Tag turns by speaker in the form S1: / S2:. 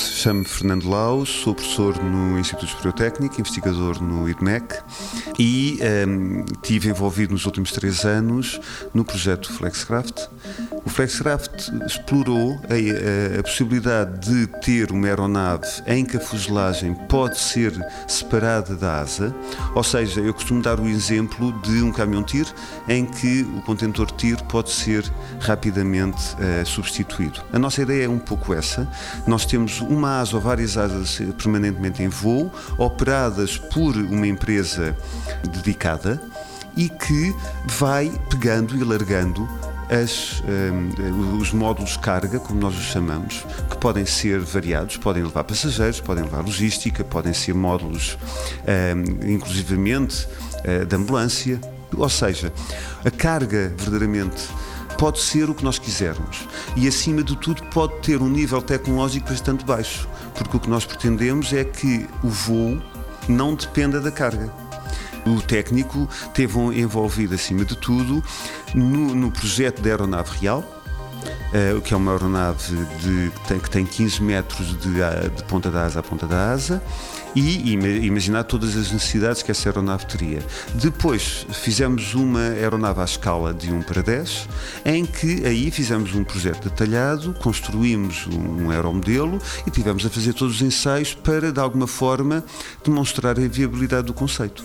S1: Chamo-me Fernando Lau, sou professor no Instituto Superior Técnico, investigador no IDMEC e um, ehm, tive envolvido nos últimos três anos no projeto Flexcraft. O Flexcraft explorou a, a, a possibilidade de ter uma aeronave em que a fuselagem pode ser separada da asa, ou seja, eu costumo dar o exemplo de um caminhão-tiro em que o contentor tiro pode ser rapidamente uh, substituído. A nossa ideia é um pouco essa. Nós temos uma asa ou várias asas permanentemente em voo, operadas por uma empresa dedicada e que vai pegando e largando as, um, os módulos carga, como nós os chamamos, que podem ser variados, podem levar passageiros, podem levar logística, podem ser módulos, um, inclusivamente, uh, de ambulância. Ou seja, a carga verdadeiramente pode ser o que nós quisermos e, acima de tudo, pode ter um nível tecnológico bastante baixo, porque o que nós pretendemos é que o voo não dependa da carga. O técnico teve envolvido, acima de tudo, no, no projeto da aeronave real, uh, que é uma aeronave de, que, tem, que tem 15 metros de, de ponta da asa a ponta da asa e imaginar todas as necessidades que essa aeronave teria. Depois fizemos uma aeronave à escala de 1 para 10, em que aí fizemos um projeto detalhado, construímos um aeromodelo e tivemos a fazer todos os ensaios para, de alguma forma, demonstrar a viabilidade do conceito.